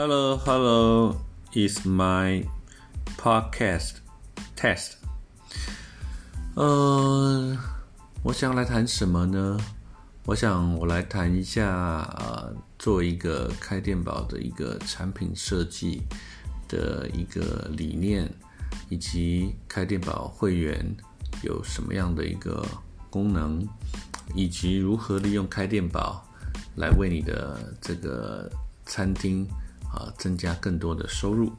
Hello, hello, is my podcast test. 呃，我想来谈什么呢？我想我来谈一下，呃，做一个开店宝的一个产品设计的一个理念，以及开店宝会员有什么样的一个功能，以及如何利用开店宝来为你的这个餐厅。啊，增加更多的收入。